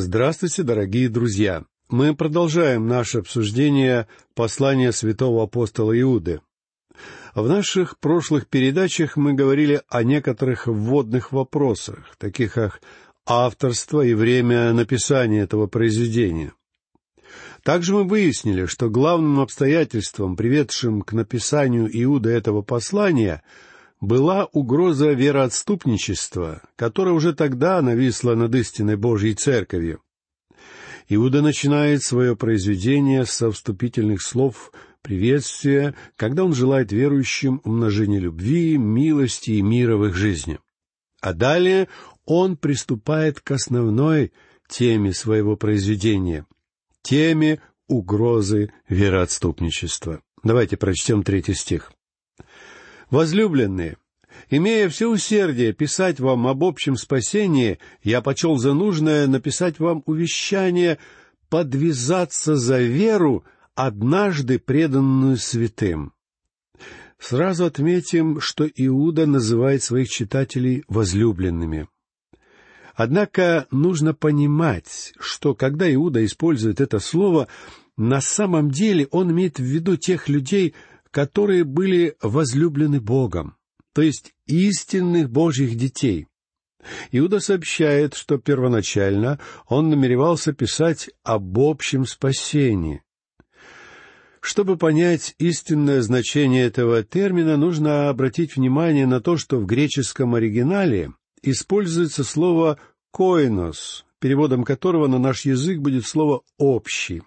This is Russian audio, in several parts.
Здравствуйте, дорогие друзья! Мы продолжаем наше обсуждение послания святого апостола Иуды. В наших прошлых передачах мы говорили о некоторых вводных вопросах, таких как авторство и время написания этого произведения. Также мы выяснили, что главным обстоятельством, приведшим к написанию Иуда этого послания, была угроза вероотступничества, которая уже тогда нависла над истинной Божьей Церковью. Иуда начинает свое произведение со вступительных слов приветствия, когда он желает верующим умножения любви, милости и мира в их жизни. А далее он приступает к основной теме своего произведения — теме угрозы вероотступничества. Давайте прочтем третий стих. Возлюбленные, имея все усердие писать вам об общем спасении, я почел за нужное написать вам увещание подвязаться за веру, однажды преданную святым. Сразу отметим, что Иуда называет своих читателей возлюбленными. Однако нужно понимать, что когда Иуда использует это слово, на самом деле он имеет в виду тех людей, которые были возлюблены Богом, то есть истинных Божьих детей. Иуда сообщает, что первоначально он намеревался писать об общем спасении. Чтобы понять истинное значение этого термина, нужно обратить внимание на то, что в греческом оригинале используется слово «коинос», переводом которого на наш язык будет слово «общий».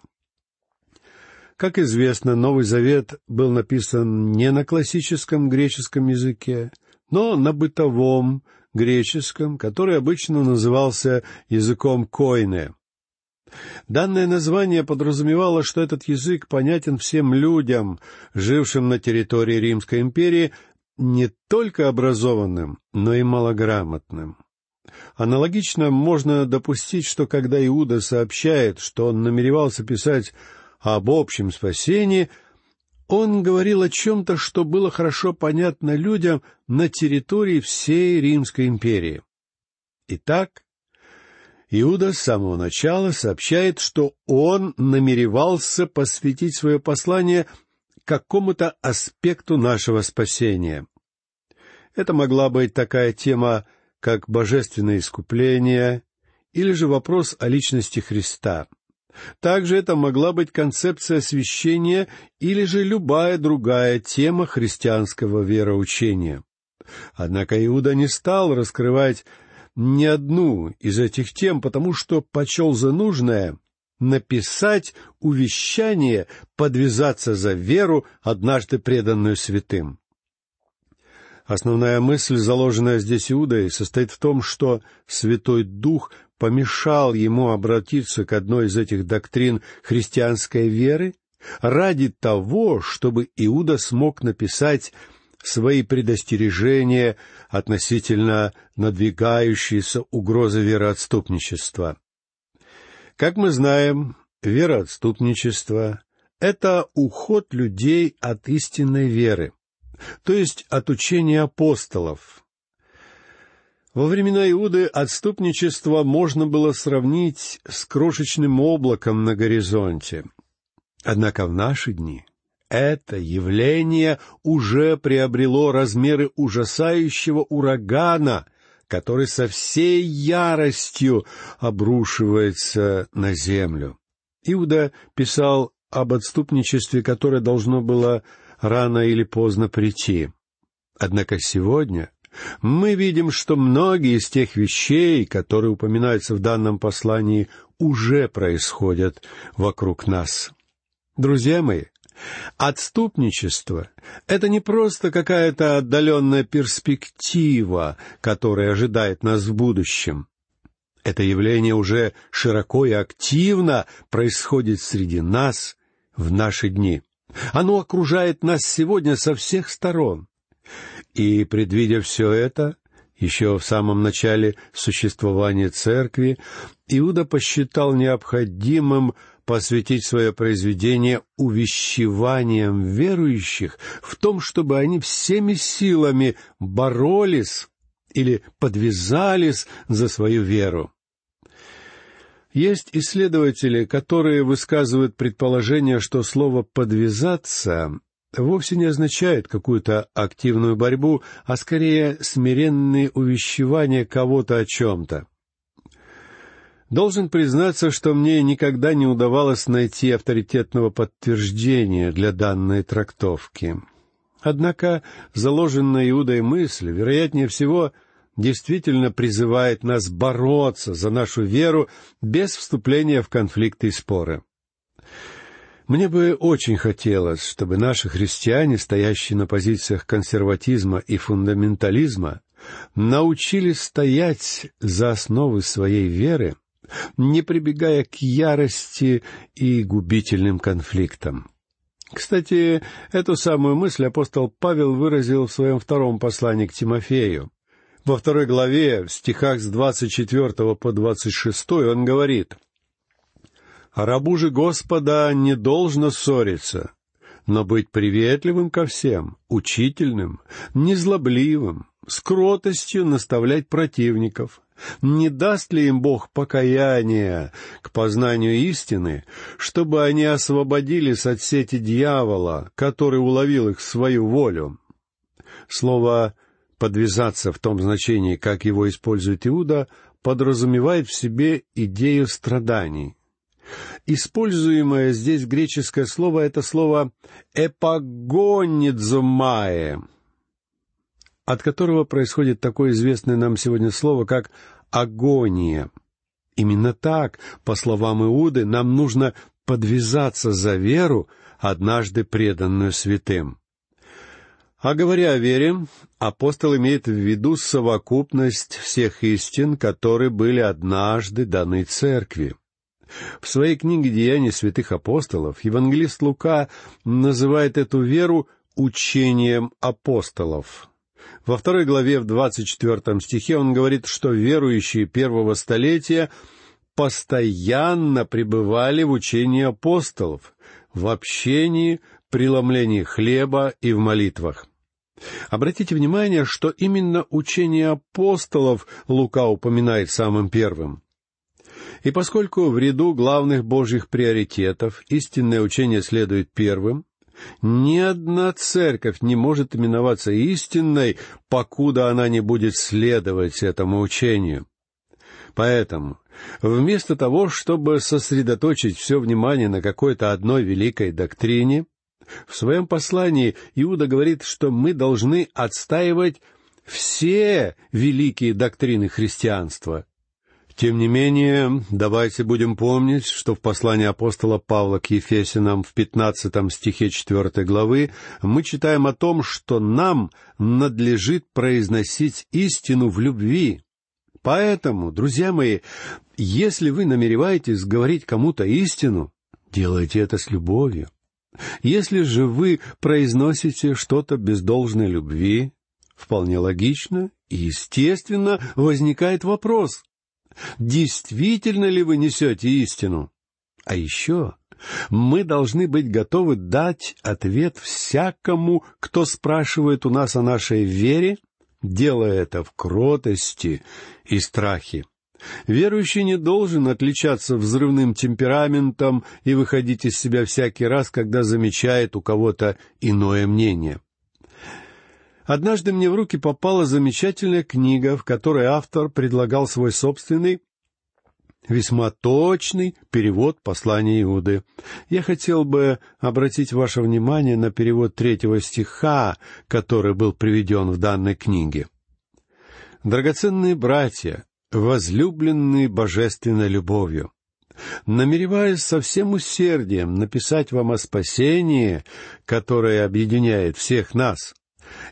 Как известно, Новый Завет был написан не на классическом греческом языке, но на бытовом греческом, который обычно назывался языком койне. Данное название подразумевало, что этот язык понятен всем людям, жившим на территории Римской империи, не только образованным, но и малограмотным. Аналогично можно допустить, что когда Иуда сообщает, что он намеревался писать об общем спасении, он говорил о чем-то, что было хорошо понятно людям на территории всей Римской империи. Итак, Иуда с самого начала сообщает, что он намеревался посвятить свое послание какому-то аспекту нашего спасения. Это могла быть такая тема, как божественное искупление, или же вопрос о личности Христа — также это могла быть концепция освящения или же любая другая тема христианского вероучения. Однако Иуда не стал раскрывать ни одну из этих тем, потому что почел за нужное написать увещание подвязаться за веру, однажды преданную святым. Основная мысль, заложенная здесь Иудой, состоит в том, что Святой Дух помешал ему обратиться к одной из этих доктрин христианской веры ради того, чтобы Иуда смог написать свои предостережения относительно надвигающейся угрозы вероотступничества. Как мы знаем, вероотступничество — это уход людей от истинной веры, то есть от учения апостолов, во времена Иуды отступничество можно было сравнить с крошечным облаком на горизонте. Однако в наши дни это явление уже приобрело размеры ужасающего урагана, который со всей яростью обрушивается на землю. Иуда писал об отступничестве, которое должно было рано или поздно прийти. Однако сегодня мы видим, что многие из тех вещей, которые упоминаются в данном послании, уже происходят вокруг нас. Друзья мои, Отступничество — это не просто какая-то отдаленная перспектива, которая ожидает нас в будущем. Это явление уже широко и активно происходит среди нас в наши дни. Оно окружает нас сегодня со всех сторон. И, предвидя все это, еще в самом начале существования церкви, Иуда посчитал необходимым посвятить свое произведение увещеваниям верующих в том, чтобы они всеми силами боролись или подвязались за свою веру. Есть исследователи, которые высказывают предположение, что слово «подвязаться» вовсе не означает какую-то активную борьбу, а скорее смиренные увещевания кого-то о чем-то. Должен признаться, что мне никогда не удавалось найти авторитетного подтверждения для данной трактовки. Однако заложенная Иудой мысль, вероятнее всего, действительно призывает нас бороться за нашу веру без вступления в конфликты и споры. Мне бы очень хотелось, чтобы наши христиане, стоящие на позициях консерватизма и фундаментализма, научились стоять за основы своей веры не прибегая к ярости и губительным конфликтам. Кстати, эту самую мысль апостол Павел выразил в своем втором послании к Тимофею. Во второй главе, в стихах с двадцать четвертого по двадцать шестой, он говорит, «А рабу же Господа не должно ссориться, но быть приветливым ко всем, учительным, незлобливым, с кротостью наставлять противников, не даст ли им Бог покаяния к познанию истины, чтобы они освободились от сети дьявола, который уловил их в свою волю? Слово «подвязаться» в том значении, как его использует Иуда, подразумевает в себе идею страданий. Используемое здесь греческое слово — это слово «эпагонидзумае», от которого происходит такое известное нам сегодня слово, как агония. Именно так, по словам Иуды, нам нужно подвязаться за веру, однажды преданную святым. А говоря о вере, апостол имеет в виду совокупность всех истин, которые были однажды даны церкви. В своей книге «Деяния святых апостолов» евангелист Лука называет эту веру учением апостолов. Во второй главе, в двадцать четвертом стихе, он говорит, что верующие первого столетия постоянно пребывали в учении апостолов, в общении, преломлении хлеба и в молитвах. Обратите внимание, что именно учение апостолов Лука упоминает самым первым. И поскольку в ряду главных божьих приоритетов истинное учение следует первым, ни одна церковь не может именоваться истинной, покуда она не будет следовать этому учению. Поэтому, вместо того, чтобы сосредоточить все внимание на какой-то одной великой доктрине, в своем послании Иуда говорит, что мы должны отстаивать все великие доктрины христианства, тем не менее, давайте будем помнить, что в послании апостола Павла к Ефесинам в пятнадцатом стихе четвертой главы мы читаем о том, что нам надлежит произносить истину в любви. Поэтому, друзья мои, если вы намереваетесь говорить кому-то истину, делайте это с любовью. Если же вы произносите что-то без должной любви, вполне логично и естественно возникает вопрос — Действительно ли вы несете истину? А еще мы должны быть готовы дать ответ всякому, кто спрашивает у нас о нашей вере, делая это в кротости и страхе. Верующий не должен отличаться взрывным темпераментом и выходить из себя всякий раз, когда замечает у кого-то иное мнение. Однажды мне в руки попала замечательная книга, в которой автор предлагал свой собственный, весьма точный перевод послания Иуды. Я хотел бы обратить ваше внимание на перевод третьего стиха, который был приведен в данной книге. «Драгоценные братья, возлюбленные божественной любовью, намереваясь со всем усердием написать вам о спасении, которое объединяет всех нас,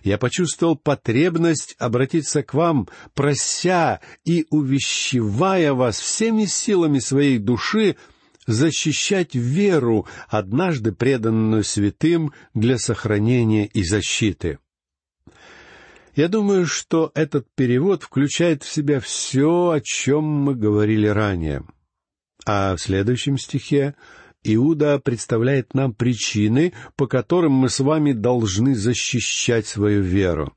я почувствовал потребность обратиться к вам, прося и увещевая вас всеми силами своей души защищать веру, однажды преданную святым для сохранения и защиты. Я думаю, что этот перевод включает в себя все, о чем мы говорили ранее. А в следующем стихе Иуда представляет нам причины, по которым мы с вами должны защищать свою веру.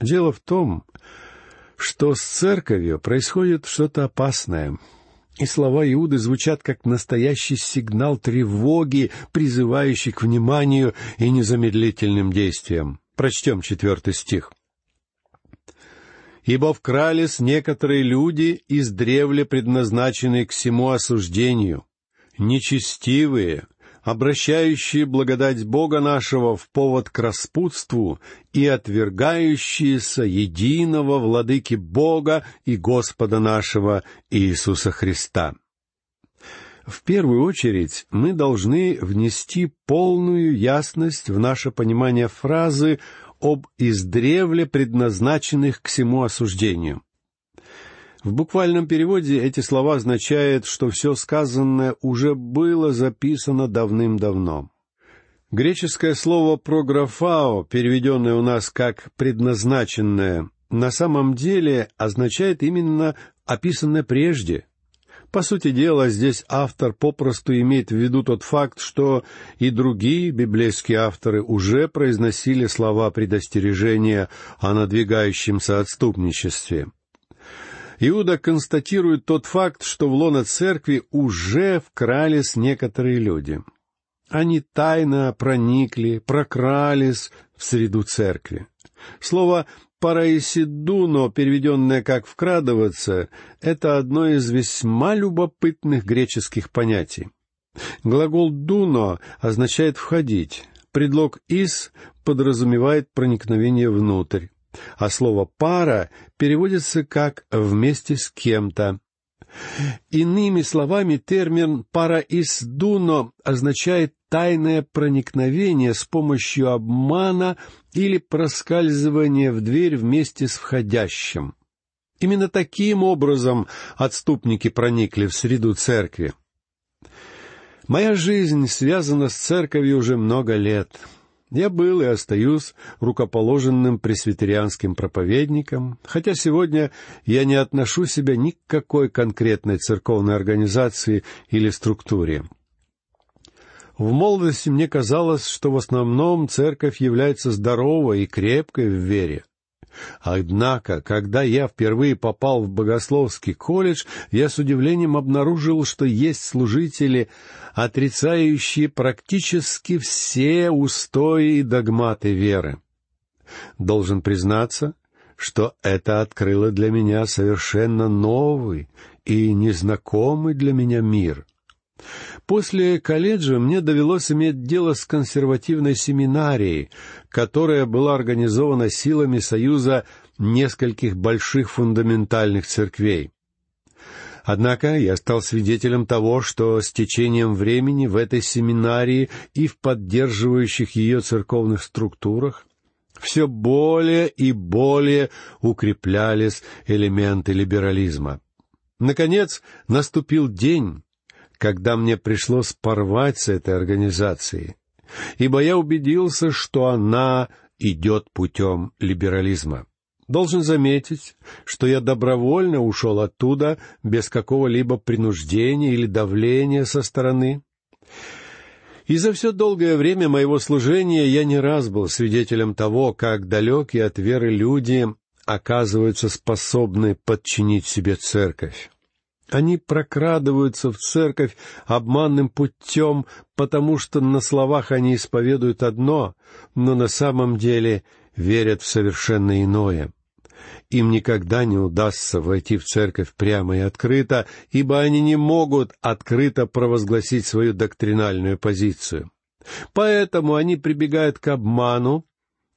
Дело в том, что с церковью происходит что-то опасное. И слова Иуды звучат как настоящий сигнал тревоги, призывающий к вниманию и незамедлительным действиям. Прочтем четвертый стих. «Ибо вкрались некоторые люди, издревле предназначенные к всему осуждению, нечестивые, обращающие благодать Бога нашего в повод к распутству и отвергающиеся единого владыки Бога и Господа нашего Иисуса Христа. В первую очередь мы должны внести полную ясность в наше понимание фразы об издревле предназначенных к всему осуждению. В буквальном переводе эти слова означают, что все сказанное уже было записано давным-давно. Греческое слово «прографао», переведенное у нас как «предназначенное», на самом деле означает именно «описанное прежде». По сути дела, здесь автор попросту имеет в виду тот факт, что и другие библейские авторы уже произносили слова предостережения о надвигающемся отступничестве. Иуда констатирует тот факт, что в лоно церкви уже вкрались некоторые люди. Они тайно проникли, прокрались в среду церкви. Слово «параисидуно», переведенное как «вкрадываться», это одно из весьма любопытных греческих понятий. Глагол «дуно» означает «входить», предлог «ис» подразумевает проникновение внутрь а слово «пара» переводится как «вместе с кем-то». Иными словами, термин «параисдуно» означает тайное проникновение с помощью обмана или проскальзывание в дверь вместе с входящим. Именно таким образом отступники проникли в среду церкви. Моя жизнь связана с церковью уже много лет — я был и остаюсь рукоположенным пресвитерианским проповедником, хотя сегодня я не отношу себя ни к какой конкретной церковной организации или структуре. В молодости мне казалось, что в основном церковь является здоровой и крепкой в вере. Однако, когда я впервые попал в богословский колледж, я с удивлением обнаружил, что есть служители, отрицающие практически все устои и догматы веры. Должен признаться, что это открыло для меня совершенно новый и незнакомый для меня мир. После колледжа мне довелось иметь дело с консервативной семинарией, которая была организована силами Союза нескольких больших фундаментальных церквей. Однако я стал свидетелем того, что с течением времени в этой семинарии и в поддерживающих ее церковных структурах все более и более укреплялись элементы либерализма. Наконец, наступил день, когда мне пришлось порвать с этой организацией, ибо я убедился, что она идет путем либерализма. Должен заметить, что я добровольно ушел оттуда без какого-либо принуждения или давления со стороны. И за все долгое время моего служения я не раз был свидетелем того, как далекие от веры люди оказываются способны подчинить себе церковь. Они прокрадываются в церковь обманным путем, потому что на словах они исповедуют одно, но на самом деле верят в совершенно иное. Им никогда не удастся войти в церковь прямо и открыто, ибо они не могут открыто провозгласить свою доктринальную позицию. Поэтому они прибегают к обману,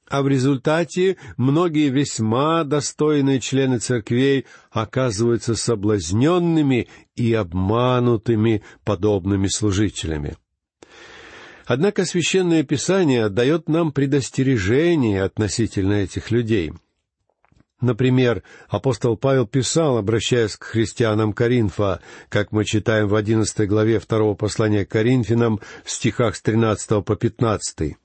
а в результате многие весьма достойные члены церквей оказываются соблазненными и обманутыми подобными служителями. Однако Священное Писание дает нам предостережение относительно этих людей. Например, апостол Павел писал, обращаясь к христианам Коринфа, как мы читаем в одиннадцатой главе второго послания к Коринфянам в стихах с тринадцатого по пятнадцатый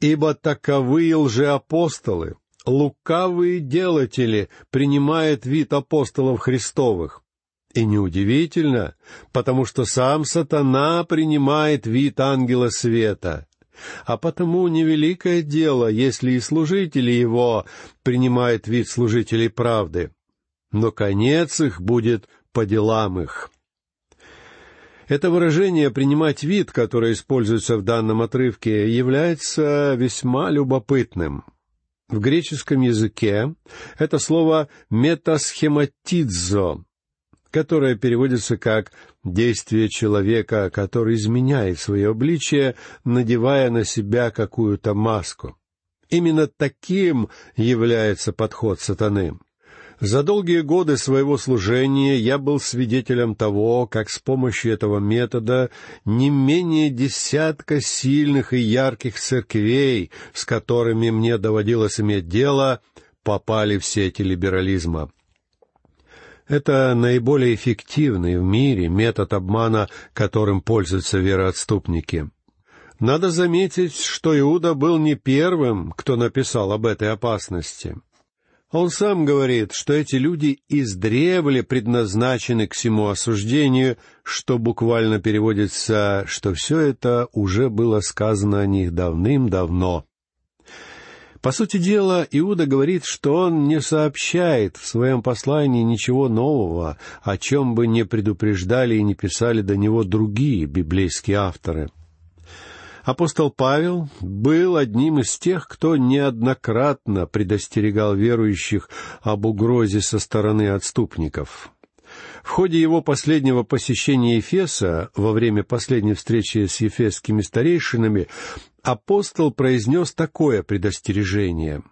ибо таковые лжеапостолы, лукавые делатели принимают вид апостолов Христовых. И неудивительно, потому что сам сатана принимает вид ангела света. А потому невеликое дело, если и служители его принимают вид служителей правды. Но конец их будет по делам их». Это выражение «принимать вид», которое используется в данном отрывке, является весьма любопытным. В греческом языке это слово «метасхематидзо», которое переводится как «действие человека, который изменяет свое обличие, надевая на себя какую-то маску». Именно таким является подход сатаны. За долгие годы своего служения я был свидетелем того, как с помощью этого метода не менее десятка сильных и ярких церквей, с которыми мне доводилось иметь дело, попали в сети либерализма. Это наиболее эффективный в мире метод обмана, которым пользуются вероотступники. Надо заметить, что Иуда был не первым, кто написал об этой опасности. Он сам говорит, что эти люди издревле предназначены к всему осуждению, что буквально переводится, что все это уже было сказано о них давным-давно. По сути дела, Иуда говорит, что он не сообщает в своем послании ничего нового, о чем бы не предупреждали и не писали до него другие библейские авторы — Апостол Павел был одним из тех, кто неоднократно предостерегал верующих об угрозе со стороны отступников. В ходе его последнего посещения Ефеса, во время последней встречи с ефесскими старейшинами, апостол произнес такое предостережение.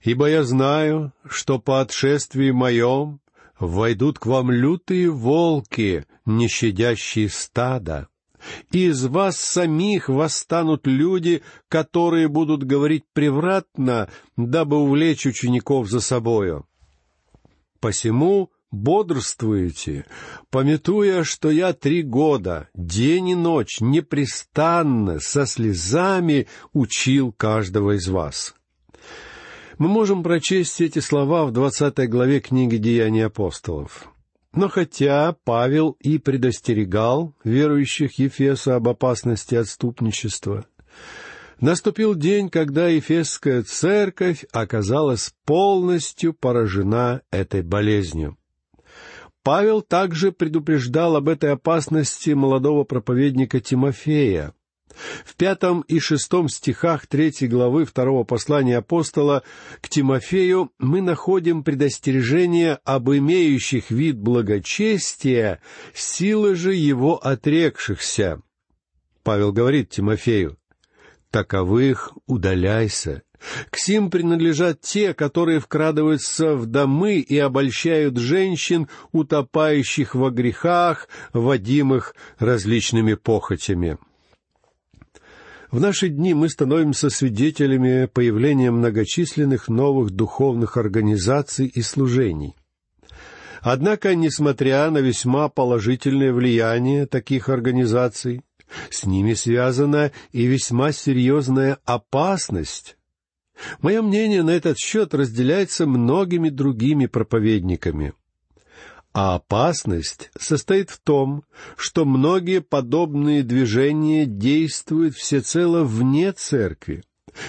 «Ибо я знаю, что по отшествии моем войдут к вам лютые волки, не щадящие стада, из вас самих восстанут люди, которые будут говорить превратно, дабы увлечь учеников за собою. Посему бодрствуете, пометуя, что я три года, день и ночь, непрестанно, со слезами учил каждого из вас». Мы можем прочесть эти слова в двадцатой главе книги «Деяния апостолов». Но хотя Павел и предостерегал верующих Ефеса об опасности отступничества, наступил день, когда Ефесская церковь оказалась полностью поражена этой болезнью. Павел также предупреждал об этой опасности молодого проповедника Тимофея, в пятом и шестом стихах третьей главы второго послания апостола к Тимофею мы находим предостережение об имеющих вид благочестия, силы же его отрекшихся. Павел говорит Тимофею, «Таковых удаляйся, к сим принадлежат те, которые вкрадываются в домы и обольщают женщин, утопающих во грехах, водимых различными похотями. В наши дни мы становимся свидетелями появления многочисленных новых духовных организаций и служений. Однако, несмотря на весьма положительное влияние таких организаций, с ними связана и весьма серьезная опасность. Мое мнение на этот счет разделяется многими другими проповедниками. А опасность состоит в том, что многие подобные движения действуют всецело вне церкви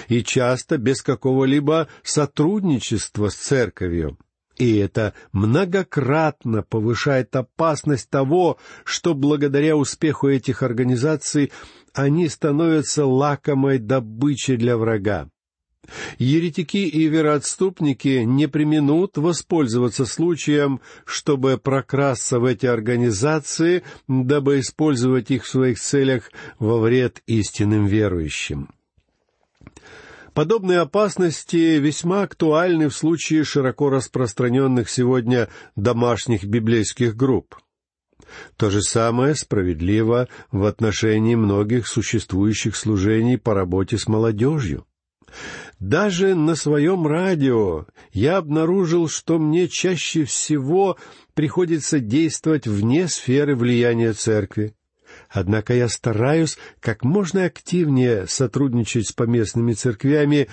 и часто без какого-либо сотрудничества с церковью. И это многократно повышает опасность того, что благодаря успеху этих организаций они становятся лакомой добычей для врага. Еретики и вероотступники не применут воспользоваться случаем, чтобы прокрасться в эти организации, дабы использовать их в своих целях во вред истинным верующим. Подобные опасности весьма актуальны в случае широко распространенных сегодня домашних библейских групп. То же самое справедливо в отношении многих существующих служений по работе с молодежью. Даже на своем радио я обнаружил, что мне чаще всего приходится действовать вне сферы влияния церкви. Однако я стараюсь как можно активнее сотрудничать с поместными церквями,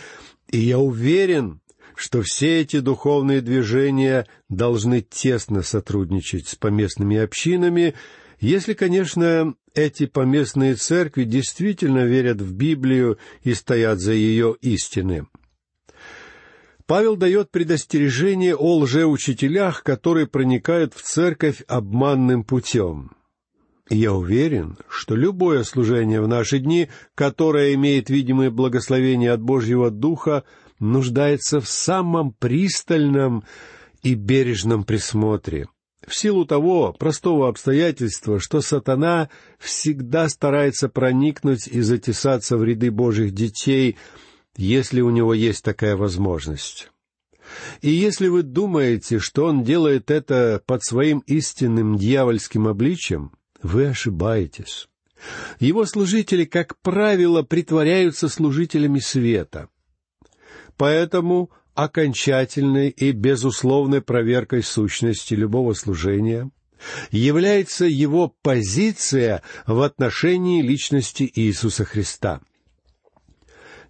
и я уверен, что все эти духовные движения должны тесно сотрудничать с поместными общинами, если, конечно, эти поместные церкви действительно верят в Библию и стоят за ее истины. Павел дает предостережение о лжеучителях, которые проникают в церковь обманным путем. Я уверен, что любое служение в наши дни, которое имеет видимое благословение от Божьего Духа, нуждается в самом пристальном и бережном присмотре. В силу того простого обстоятельства, что сатана всегда старается проникнуть и затесаться в ряды Божьих детей, если у него есть такая возможность. И если вы думаете, что он делает это под своим истинным дьявольским обличием, вы ошибаетесь. Его служители, как правило, притворяются служителями света. Поэтому окончательной и безусловной проверкой сущности любого служения является его позиция в отношении личности Иисуса Христа.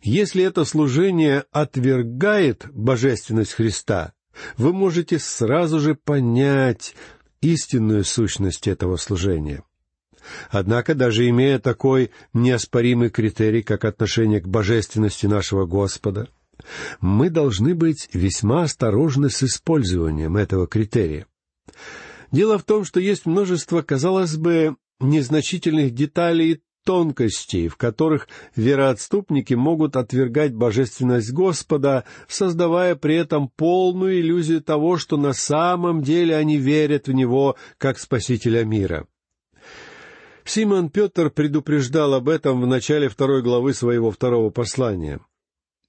Если это служение отвергает божественность Христа, вы можете сразу же понять истинную сущность этого служения. Однако, даже имея такой неоспоримый критерий, как отношение к божественности нашего Господа, мы должны быть весьма осторожны с использованием этого критерия. Дело в том, что есть множество, казалось бы, незначительных деталей тонкостей, в которых вероотступники могут отвергать божественность Господа, создавая при этом полную иллюзию того, что на самом деле они верят в Него как Спасителя мира. Симон Петр предупреждал об этом в начале второй главы своего второго послания.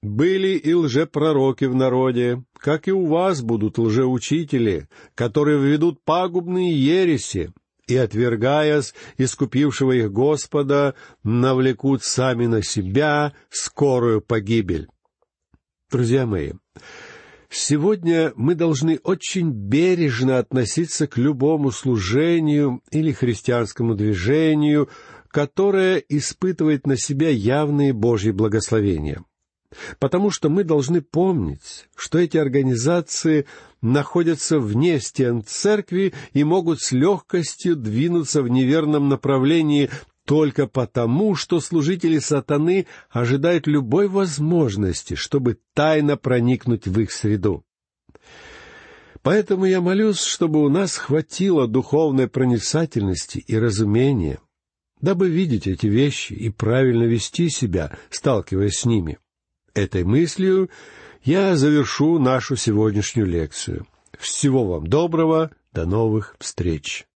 «Были и лжепророки в народе, как и у вас будут лжеучители, которые введут пагубные ереси, и, отвергаясь искупившего их Господа, навлекут сами на себя скорую погибель. Друзья мои, сегодня мы должны очень бережно относиться к любому служению или христианскому движению, которое испытывает на себя явные Божьи благословения. Потому что мы должны помнить, что эти организации находятся вне стен церкви и могут с легкостью двинуться в неверном направлении только потому, что служители сатаны ожидают любой возможности, чтобы тайно проникнуть в их среду. Поэтому я молюсь, чтобы у нас хватило духовной проницательности и разумения, дабы видеть эти вещи и правильно вести себя, сталкиваясь с ними. Этой мыслью я завершу нашу сегодняшнюю лекцию. Всего вам доброго, до новых встреч!